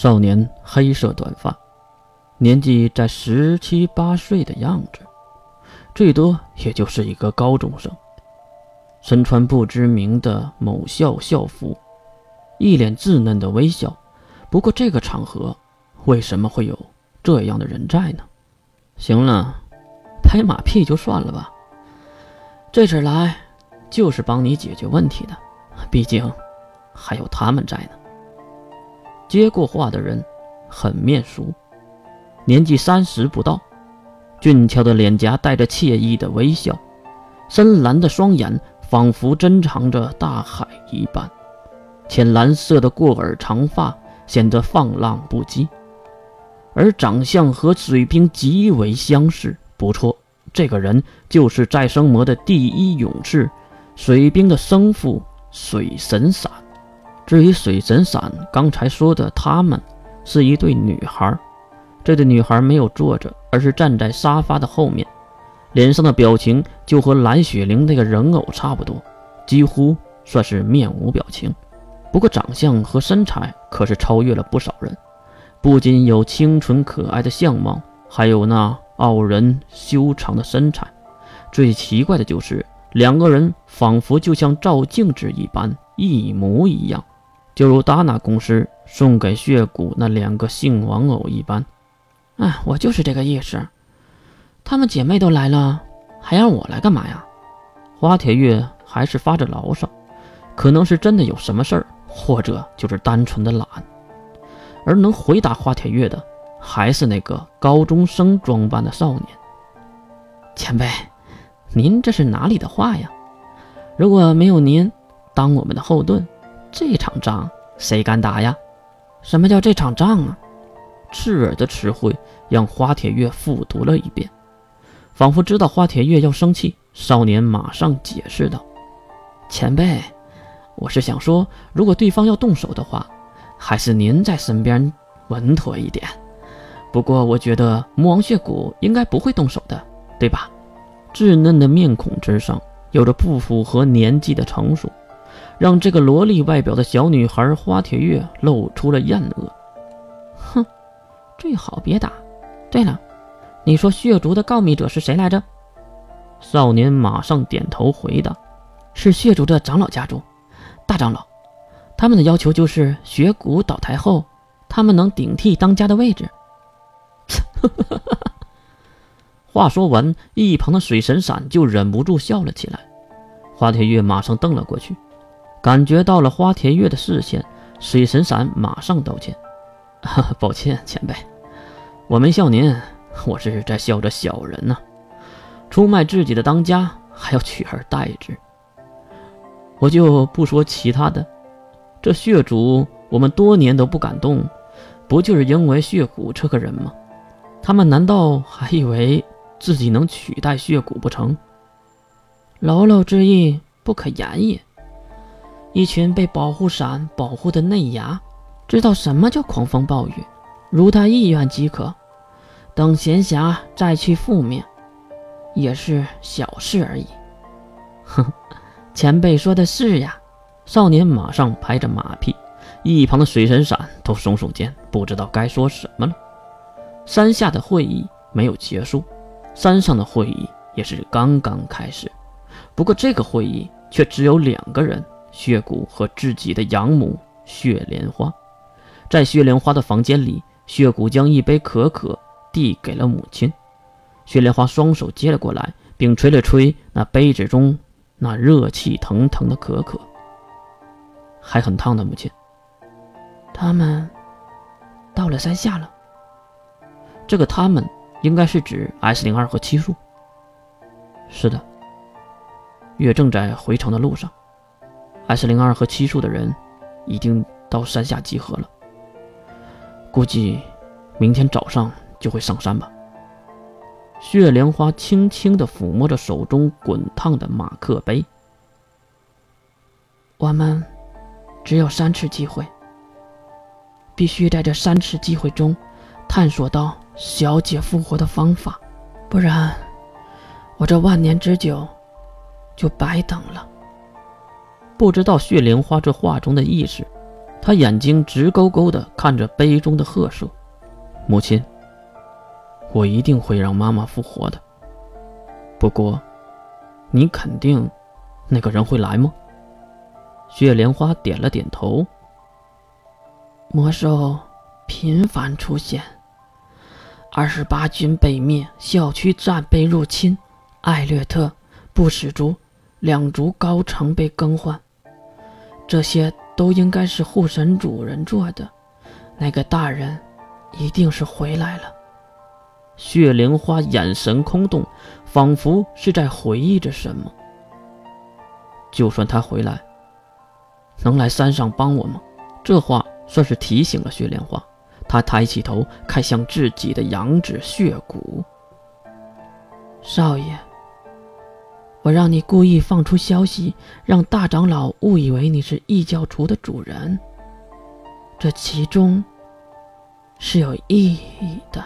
少年黑色短发，年纪在十七八岁的样子，最多也就是一个高中生。身穿不知名的某校校服，一脸稚嫩的微笑。不过这个场合，为什么会有这样的人在呢？行了，拍马屁就算了吧。这次来就是帮你解决问题的，毕竟还有他们在呢。接过话的人很面熟，年纪三十不到，俊俏的脸颊带着惬意的微笑，深蓝的双眼。仿佛珍藏着大海一般，浅蓝色的过耳长发显得放浪不羁，而长相和水兵极为相似。不错，这个人就是再生魔的第一勇士，水兵的生父水神伞。至于水神伞刚才说的他们是一对女孩，这对女孩没有坐着，而是站在沙发的后面。脸上的表情就和蓝雪玲那个人偶差不多，几乎算是面无表情。不过长相和身材可是超越了不少人，不仅有清纯可爱的相貌，还有那傲人修长的身材。最奇怪的就是两个人仿佛就像照镜子一般，一模一样，就如达纳公司送给血骨那两个性玩偶一般。哎，我就是这个意思。她们姐妹都来了，还让我来干嘛呀？花铁月还是发着牢骚，可能是真的有什么事儿，或者就是单纯的懒。而能回答花铁月的，还是那个高中生装扮的少年。前辈，您这是哪里的话呀？如果没有您当我们的后盾，这场仗谁敢打呀？什么叫这场仗啊？刺耳的词汇让花铁月复读了一遍。仿佛知道花铁月要生气，少年马上解释道：“前辈，我是想说，如果对方要动手的话，还是您在身边稳妥一点。不过，我觉得魔王血骨应该不会动手的，对吧？”稚嫩的面孔之上有着不符合年纪的成熟，让这个萝莉外表的小女孩花铁月露出了厌恶。哼，最好别打。对了。你说血族的告密者是谁来着？少年马上点头回答：“是血族的长老家族，大长老。他们的要求就是血骨倒台后，他们能顶替当家的位置。”话说完，一旁的水神闪就忍不住笑了起来。花铁月马上瞪了过去，感觉到了花田月的视线，水神伞马上道歉：“ 抱歉，前辈，我没笑您。”我是在笑着小人呢，出卖自己的当家还要取而代之。我就不说其他的，这血主我们多年都不敢动，不就是因为血骨这个人吗？他们难道还以为自己能取代血骨不成？牢牢之意不可言也。一群被保护伞保护的嫩芽，知道什么叫狂风暴雨，如他意愿即可。等闲暇再去覆灭，也是小事而已。哼，前辈说的是呀。少年马上拍着马屁，一旁的水神伞都耸耸肩，不知道该说什么了。山下的会议没有结束，山上的会议也是刚刚开始。不过这个会议却只有两个人：血骨和自己的养母血莲花。在血莲花的房间里，血骨将一杯可可。递给了母亲，血莲花双手接了过来，并吹了吹那杯子中那热气腾腾的可可，还很烫的。母亲，他们到了山下了。这个他们应该是指 S 零二和七树。是的，月正在回城的路上，S 零二和七树的人已经到山下集合了，估计明天早上。就会上山吧。血莲花轻轻地抚摸着手中滚烫的马克杯。我们只有三次机会，必须在这三次机会中探索到小姐复活的方法，不然我这万年之久就白等了。不知道血莲花这话中的意思，他眼睛直勾勾地看着杯中的褐色。母亲，我一定会让妈妈复活的。不过，你肯定那个人会来吗？雪莲花点了点头。魔兽频繁出现。二十八军被灭，校区战被入侵，艾略特、不死族两族高层被更换，这些都应该是护神主人做的。那个大人一定是回来了。血莲花眼神空洞，仿佛是在回忆着什么。就算他回来，能来山上帮我吗？这话算是提醒了血莲花。他抬起头，看向自己的羊脂血骨。少爷，我让你故意放出消息，让大长老误以为你是异教厨的主人，这其中是有意义的。